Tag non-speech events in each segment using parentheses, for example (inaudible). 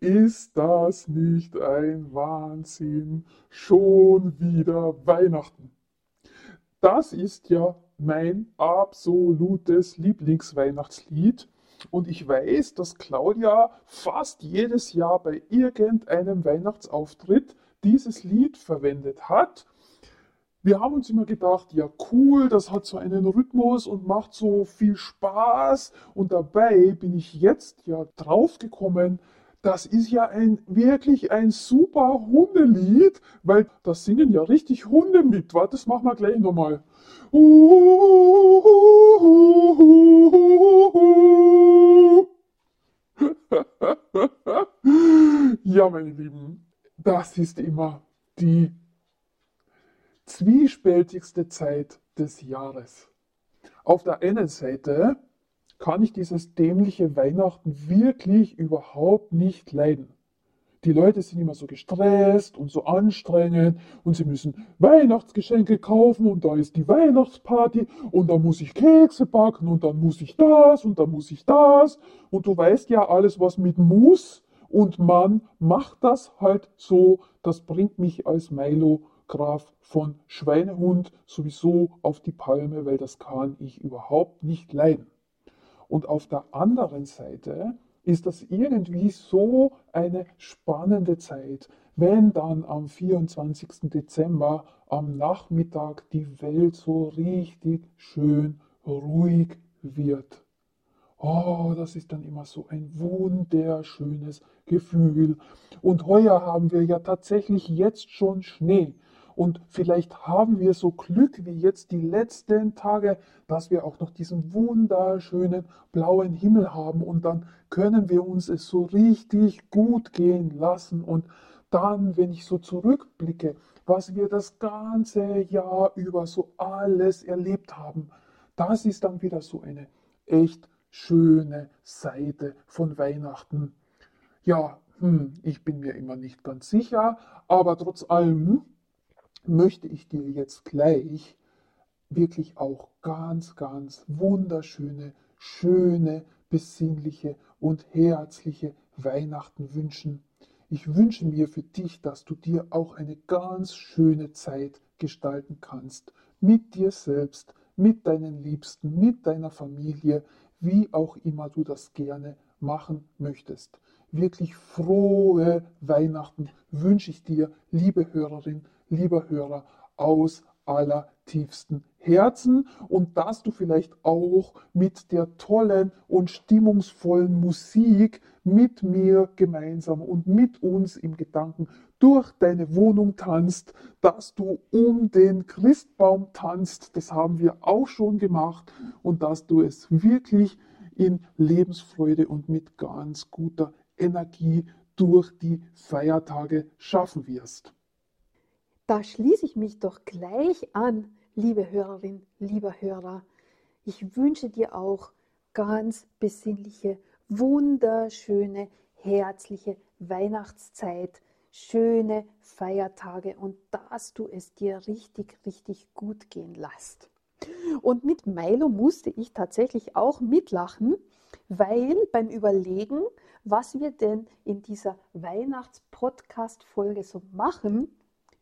Ist das nicht ein Wahnsinn? Schon wieder Weihnachten. Das ist ja mein absolutes Lieblingsweihnachtslied. Und ich weiß, dass Claudia fast jedes Jahr bei irgendeinem Weihnachtsauftritt dieses Lied verwendet hat. Wir haben uns immer gedacht, ja cool, das hat so einen Rhythmus und macht so viel Spaß. Und dabei bin ich jetzt ja draufgekommen, das ist ja ein wirklich ein super Hundelied, weil da singen ja richtig Hunde mit. Warte, das machen wir gleich nochmal. (laughs) Ja, meine Lieben, das ist immer die zwiespältigste Zeit des Jahres. Auf der einen Seite kann ich dieses dämliche Weihnachten wirklich überhaupt nicht leiden. Die Leute sind immer so gestresst und so anstrengend und sie müssen Weihnachtsgeschenke kaufen und da ist die Weihnachtsparty und da muss ich Kekse backen und dann muss ich das und dann muss ich das und du weißt ja alles, was mit muss und man macht das halt so, das bringt mich als Milo Graf von Schweinehund sowieso auf die Palme, weil das kann ich überhaupt nicht leiden. Und auf der anderen Seite ist das irgendwie so eine spannende Zeit, wenn dann am 24. Dezember am Nachmittag die Welt so richtig schön ruhig wird. Oh, das ist dann immer so ein wunderschönes Gefühl. Und heuer haben wir ja tatsächlich jetzt schon Schnee. Und vielleicht haben wir so Glück wie jetzt die letzten Tage, dass wir auch noch diesen wunderschönen blauen Himmel haben. Und dann können wir uns es so richtig gut gehen lassen. Und dann, wenn ich so zurückblicke, was wir das ganze Jahr über so alles erlebt haben, das ist dann wieder so eine echt schöne Seite von Weihnachten. Ja, hm, ich bin mir immer nicht ganz sicher, aber trotz allem möchte ich dir jetzt gleich wirklich auch ganz, ganz wunderschöne, schöne, besinnliche und herzliche Weihnachten wünschen. Ich wünsche mir für dich, dass du dir auch eine ganz schöne Zeit gestalten kannst. Mit dir selbst, mit deinen Liebsten, mit deiner Familie, wie auch immer du das gerne machen möchtest. Wirklich frohe Weihnachten wünsche ich dir, liebe Hörerin, lieber Hörer, aus allertiefstem Herzen und dass du vielleicht auch mit der tollen und stimmungsvollen Musik mit mir gemeinsam und mit uns im Gedanken durch deine Wohnung tanzt, dass du um den Christbaum tanzt, das haben wir auch schon gemacht und dass du es wirklich in Lebensfreude und mit ganz guter Energie durch die Feiertage schaffen wirst. Da schließe ich mich doch gleich an, liebe Hörerin, lieber Hörer. Ich wünsche dir auch ganz besinnliche, wunderschöne, herzliche Weihnachtszeit, schöne Feiertage und dass du es dir richtig, richtig gut gehen lässt. Und mit Milo musste ich tatsächlich auch mitlachen, weil beim Überlegen, was wir denn in dieser Weihnachts-Podcast-Folge so machen,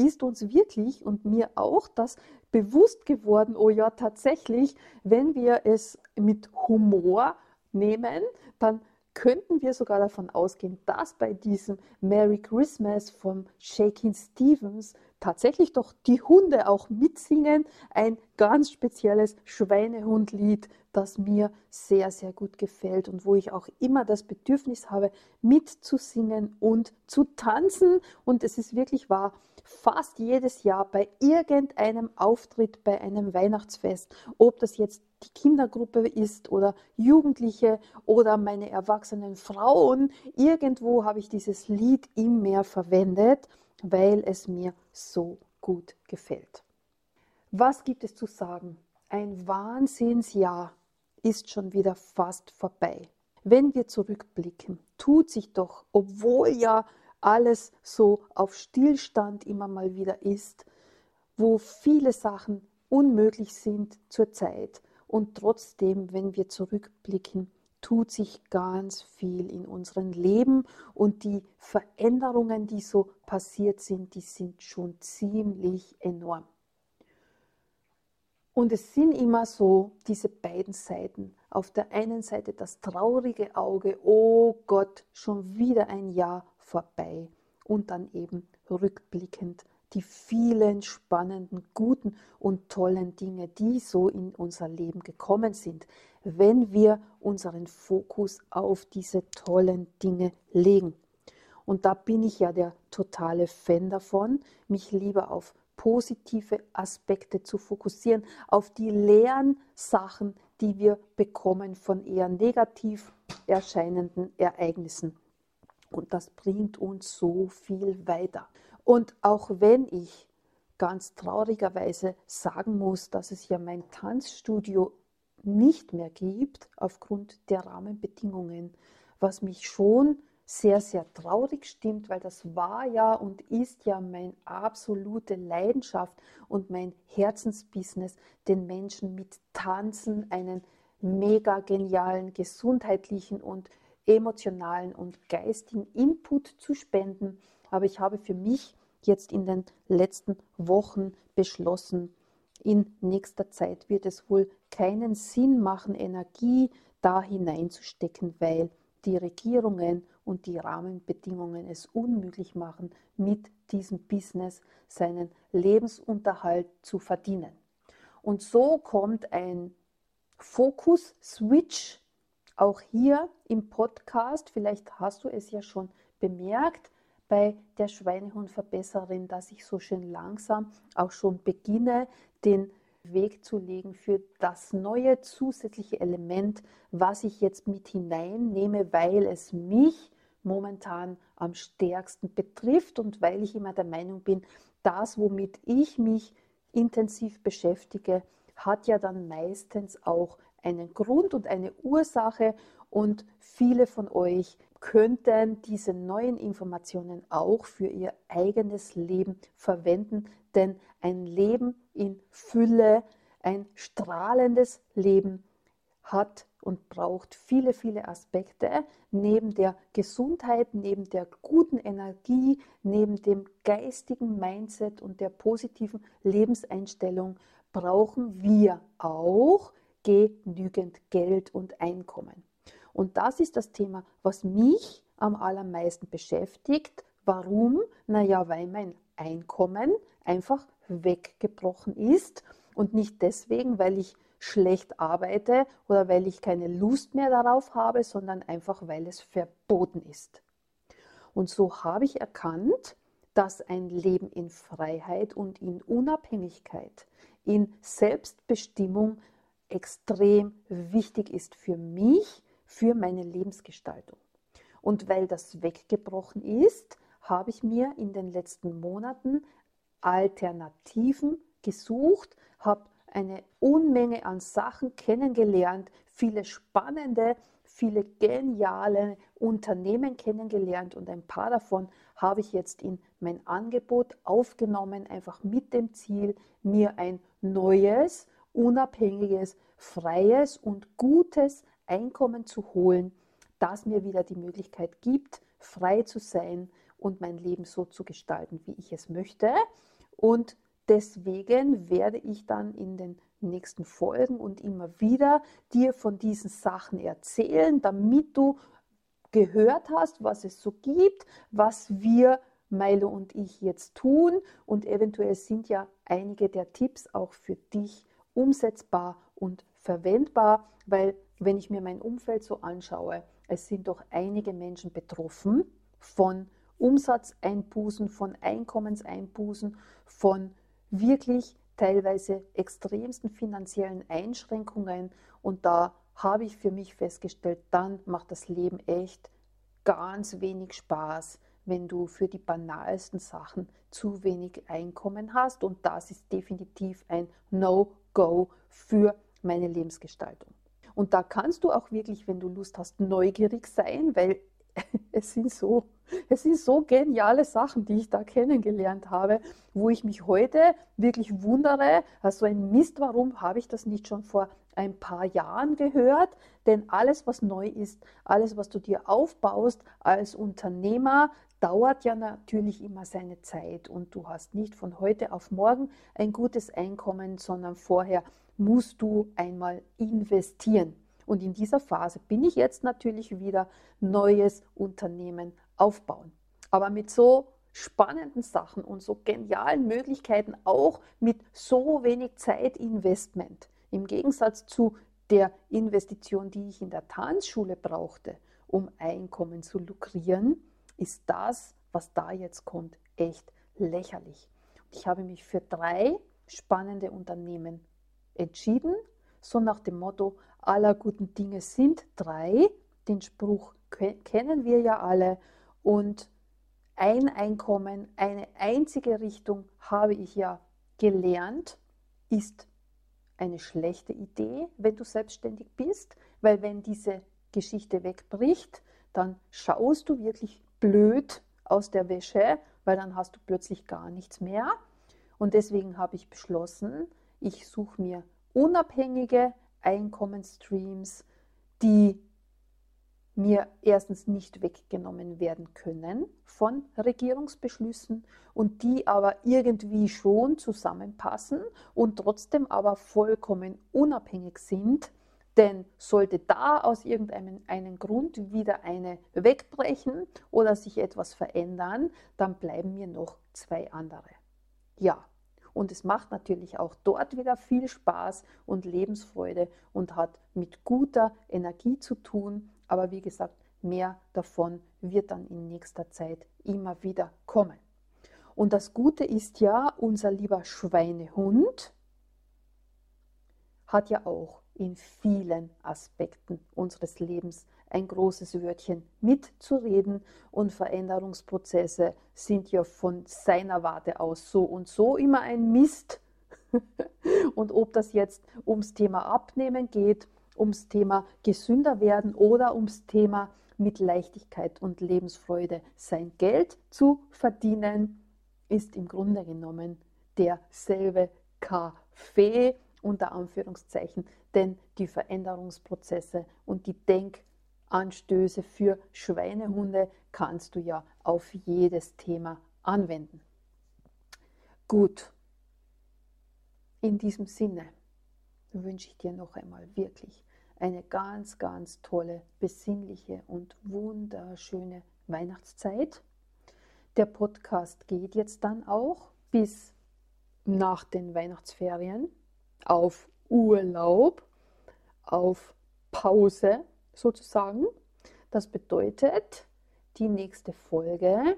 ist uns wirklich und mir auch das bewusst geworden, oh ja, tatsächlich, wenn wir es mit Humor nehmen, dann könnten wir sogar davon ausgehen, dass bei diesem Merry Christmas von Shakin Stevens tatsächlich doch die Hunde auch mitsingen. Ein ganz spezielles Schweinehundlied, das mir sehr, sehr gut gefällt und wo ich auch immer das Bedürfnis habe, mitzusingen und zu tanzen. Und es ist wirklich wahr, fast jedes Jahr bei irgendeinem Auftritt, bei einem Weihnachtsfest, ob das jetzt die Kindergruppe ist oder Jugendliche oder meine erwachsenen Frauen, irgendwo habe ich dieses Lied immer verwendet, weil es mir so gut gefällt. Was gibt es zu sagen? Ein Wahnsinnsjahr ist schon wieder fast vorbei. Wenn wir zurückblicken, tut sich doch, obwohl ja alles so auf Stillstand immer mal wieder ist, wo viele Sachen unmöglich sind zurzeit. Und trotzdem, wenn wir zurückblicken, tut sich ganz viel in unserem Leben und die Veränderungen, die so passiert sind, die sind schon ziemlich enorm. Und es sind immer so diese beiden Seiten. Auf der einen Seite das traurige Auge, oh Gott, schon wieder ein Jahr vorbei. Und dann eben rückblickend die vielen spannenden, guten und tollen Dinge, die so in unser Leben gekommen sind, wenn wir unseren Fokus auf diese tollen Dinge legen. Und da bin ich ja der totale Fan davon, mich lieber auf positive Aspekte zu fokussieren, auf die leeren Sachen, die wir bekommen von eher negativ erscheinenden Ereignissen. Und das bringt uns so viel weiter. Und auch wenn ich ganz traurigerweise sagen muss, dass es ja mein Tanzstudio nicht mehr gibt aufgrund der Rahmenbedingungen, was mich schon sehr, sehr traurig stimmt, weil das war ja und ist ja meine absolute Leidenschaft und mein Herzensbusiness, den Menschen mit Tanzen einen mega genialen gesundheitlichen und emotionalen und geistigen Input zu spenden. Aber ich habe für mich jetzt in den letzten Wochen beschlossen, in nächster Zeit wird es wohl keinen Sinn machen, Energie da hineinzustecken, weil die Regierungen und die Rahmenbedingungen es unmöglich machen, mit diesem Business seinen Lebensunterhalt zu verdienen. Und so kommt ein Fokus-Switch auch hier im Podcast. Vielleicht hast du es ja schon bemerkt bei der Schweinehundverbesserin, dass ich so schön langsam auch schon beginne, den Weg zu legen für das neue zusätzliche Element, was ich jetzt mit hineinnehme, weil es mich momentan am stärksten betrifft und weil ich immer der Meinung bin, das, womit ich mich intensiv beschäftige, hat ja dann meistens auch einen Grund und eine Ursache und viele von euch könnten diese neuen Informationen auch für ihr eigenes Leben verwenden, denn ein Leben in Fülle, ein strahlendes Leben hat und braucht viele, viele Aspekte. Neben der Gesundheit, neben der guten Energie, neben dem geistigen Mindset und der positiven Lebenseinstellung brauchen wir auch genügend Geld und Einkommen. Und das ist das Thema, was mich am allermeisten beschäftigt. Warum? Naja, weil mein Einkommen einfach weggebrochen ist und nicht deswegen, weil ich schlecht arbeite oder weil ich keine Lust mehr darauf habe, sondern einfach, weil es verboten ist. Und so habe ich erkannt, dass ein Leben in Freiheit und in Unabhängigkeit, in Selbstbestimmung extrem wichtig ist für mich, für meine Lebensgestaltung. Und weil das weggebrochen ist, habe ich mir in den letzten Monaten Alternativen gesucht, habe eine Unmenge an Sachen kennengelernt, viele spannende, viele geniale Unternehmen kennengelernt und ein paar davon habe ich jetzt in mein Angebot aufgenommen, einfach mit dem Ziel, mir ein neues unabhängiges, freies und gutes Einkommen zu holen, das mir wieder die Möglichkeit gibt, frei zu sein und mein Leben so zu gestalten, wie ich es möchte. Und deswegen werde ich dann in den nächsten Folgen und immer wieder dir von diesen Sachen erzählen, damit du gehört hast, was es so gibt, was wir Milo und ich jetzt tun und eventuell sind ja einige der Tipps auch für dich umsetzbar und verwendbar, weil wenn ich mir mein Umfeld so anschaue, es sind doch einige Menschen betroffen von Umsatzeinbußen, von Einkommenseinbußen, von wirklich teilweise extremsten finanziellen Einschränkungen. Und da habe ich für mich festgestellt, dann macht das Leben echt ganz wenig Spaß, wenn du für die banalsten Sachen zu wenig Einkommen hast. Und das ist definitiv ein No-Go für meine Lebensgestaltung. Und da kannst du auch wirklich, wenn du Lust hast, neugierig sein, weil (laughs) es sind so, es sind so geniale Sachen, die ich da kennengelernt habe, wo ich mich heute wirklich wundere, also ein Mist, warum habe ich das nicht schon vor ein paar Jahren gehört? Denn alles, was neu ist, alles, was du dir aufbaust als Unternehmer, dauert ja natürlich immer seine Zeit und du hast nicht von heute auf morgen ein gutes Einkommen, sondern vorher musst du einmal investieren. Und in dieser Phase bin ich jetzt natürlich wieder neues Unternehmen aufbauen. Aber mit so spannenden Sachen und so genialen Möglichkeiten, auch mit so wenig Zeitinvestment. Im Gegensatz zu der Investition, die ich in der Tanzschule brauchte, um Einkommen zu lukrieren, ist das, was da jetzt kommt, echt lächerlich. Ich habe mich für drei spannende Unternehmen entschieden, so nach dem Motto, aller guten Dinge sind drei. Den Spruch kennen wir ja alle. Und ein Einkommen, eine einzige Richtung habe ich ja gelernt, ist eine schlechte Idee, wenn du selbstständig bist, weil wenn diese Geschichte wegbricht, dann schaust du wirklich blöd aus der Wäsche, weil dann hast du plötzlich gar nichts mehr. Und deswegen habe ich beschlossen, ich suche mir unabhängige Einkommensstreams, die mir erstens nicht weggenommen werden können von Regierungsbeschlüssen und die aber irgendwie schon zusammenpassen und trotzdem aber vollkommen unabhängig sind. Denn sollte da aus irgendeinem Grund wieder eine wegbrechen oder sich etwas verändern, dann bleiben mir noch zwei andere. Ja, und es macht natürlich auch dort wieder viel Spaß und Lebensfreude und hat mit guter Energie zu tun. Aber wie gesagt, mehr davon wird dann in nächster Zeit immer wieder kommen. Und das Gute ist ja, unser lieber Schweinehund hat ja auch in vielen Aspekten unseres Lebens ein großes Wörtchen mitzureden und Veränderungsprozesse sind ja von seiner Warte aus so und so immer ein Mist. (laughs) und ob das jetzt ums Thema Abnehmen geht, ums Thema gesünder werden oder ums Thema mit Leichtigkeit und Lebensfreude sein Geld zu verdienen, ist im Grunde genommen derselbe Kaffee unter Anführungszeichen, denn die Veränderungsprozesse und die Denk- Anstöße für Schweinehunde kannst du ja auf jedes Thema anwenden. Gut, in diesem Sinne wünsche ich dir noch einmal wirklich eine ganz, ganz tolle, besinnliche und wunderschöne Weihnachtszeit. Der Podcast geht jetzt dann auch bis nach den Weihnachtsferien auf Urlaub, auf Pause sozusagen. Das bedeutet, die nächste Folge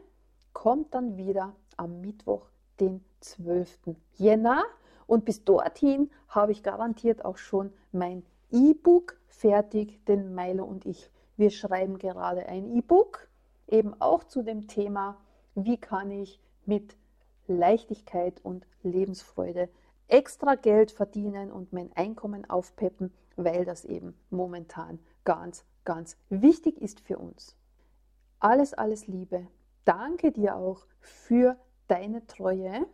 kommt dann wieder am Mittwoch, den 12. Jänner. Und bis dorthin habe ich garantiert auch schon mein E-Book fertig, denn Milo und ich, wir schreiben gerade ein E-Book, eben auch zu dem Thema, wie kann ich mit Leichtigkeit und Lebensfreude extra Geld verdienen und mein Einkommen aufpeppen, weil das eben momentan ganz, ganz wichtig ist für uns. Alles, alles Liebe. Danke dir auch für deine Treue.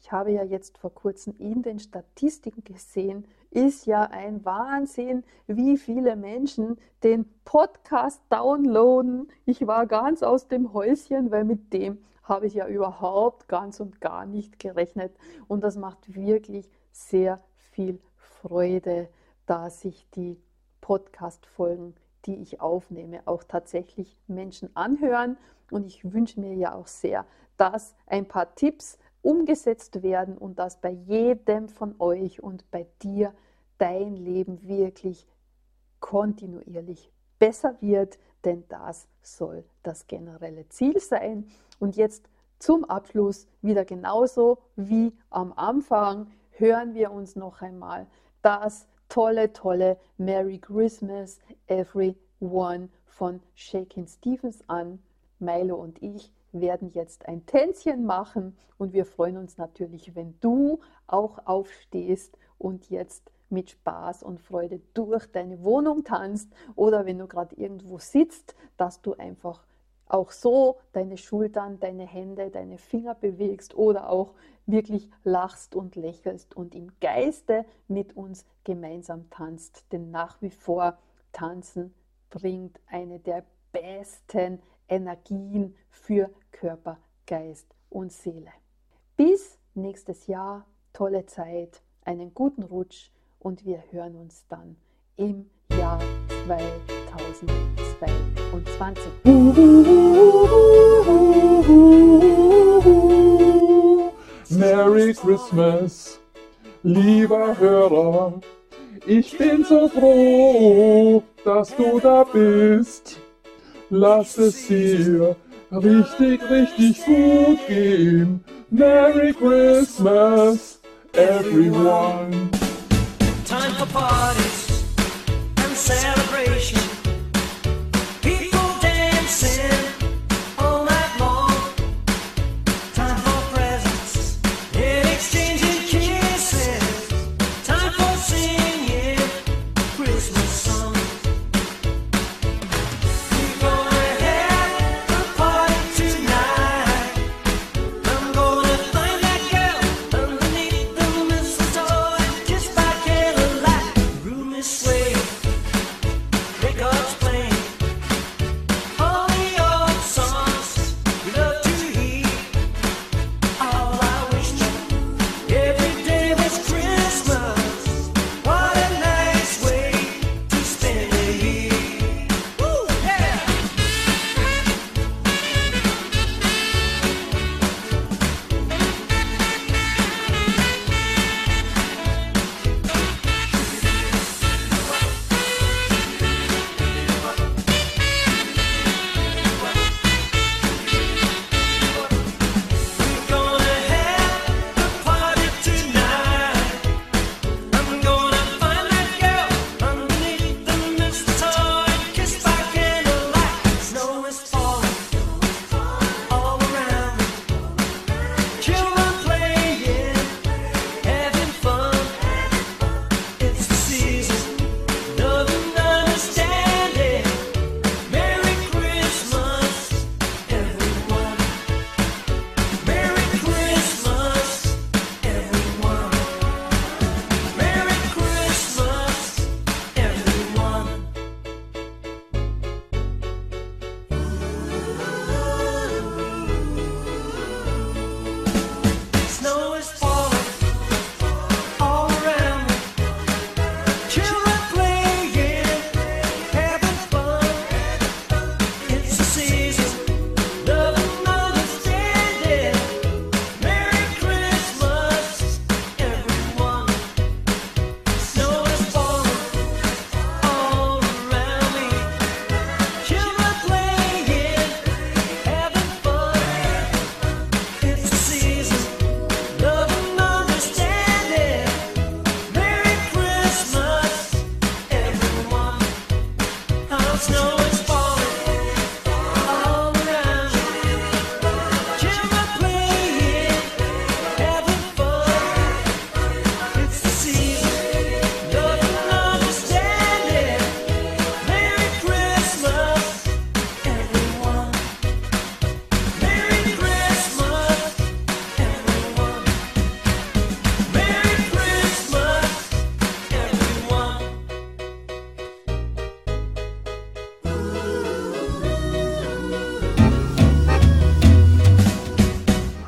Ich habe ja jetzt vor kurzem in den Statistiken gesehen, ist ja ein Wahnsinn, wie viele Menschen den Podcast downloaden. Ich war ganz aus dem Häuschen, weil mit dem habe ich ja überhaupt ganz und gar nicht gerechnet. Und das macht wirklich sehr viel Freude, da sich die Podcast-Folgen, die ich aufnehme, auch tatsächlich Menschen anhören. Und ich wünsche mir ja auch sehr, dass ein paar Tipps umgesetzt werden und dass bei jedem von euch und bei dir dein Leben wirklich kontinuierlich besser wird, denn das soll das generelle Ziel sein. Und jetzt zum Abschluss wieder genauso wie am Anfang hören wir uns noch einmal das tolle, tolle Merry Christmas Everyone von Shakin Stevens an. Milo und ich werden jetzt ein Tänzchen machen und wir freuen uns natürlich, wenn du auch aufstehst und jetzt mit Spaß und Freude durch deine Wohnung tanzt oder wenn du gerade irgendwo sitzt, dass du einfach auch so deine Schultern, deine Hände, deine Finger bewegst oder auch wirklich lachst und lächelst und im Geiste mit uns gemeinsam tanzt. Denn nach wie vor tanzen bringt eine der besten Energien für Körper, Geist und Seele. Bis nächstes Jahr, tolle Zeit, einen guten Rutsch und wir hören uns dann im Jahr 2022. Merry Christmas, lieber Hörer. Ich bin so froh, dass du da bist. Lass es dir richtig, richtig gut gehen. Merry Christmas, everyone. apart and celebrate.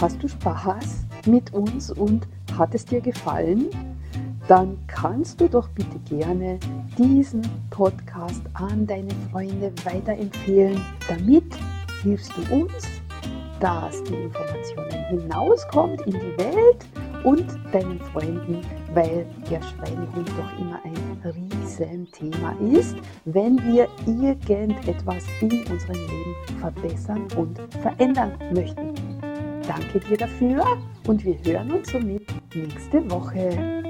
Hast du Spaß mit uns und hat es dir gefallen? Dann kannst du doch bitte gerne diesen Podcast an deine Freunde weiterempfehlen. Damit hilfst du uns, dass die Informationen hinauskommt in die Welt und deinen Freunden, weil der Schweinehund doch immer ein Riesenthema ist, wenn wir irgendetwas in unserem Leben verbessern und verändern möchten. Danke dir dafür und wir hören uns somit nächste Woche.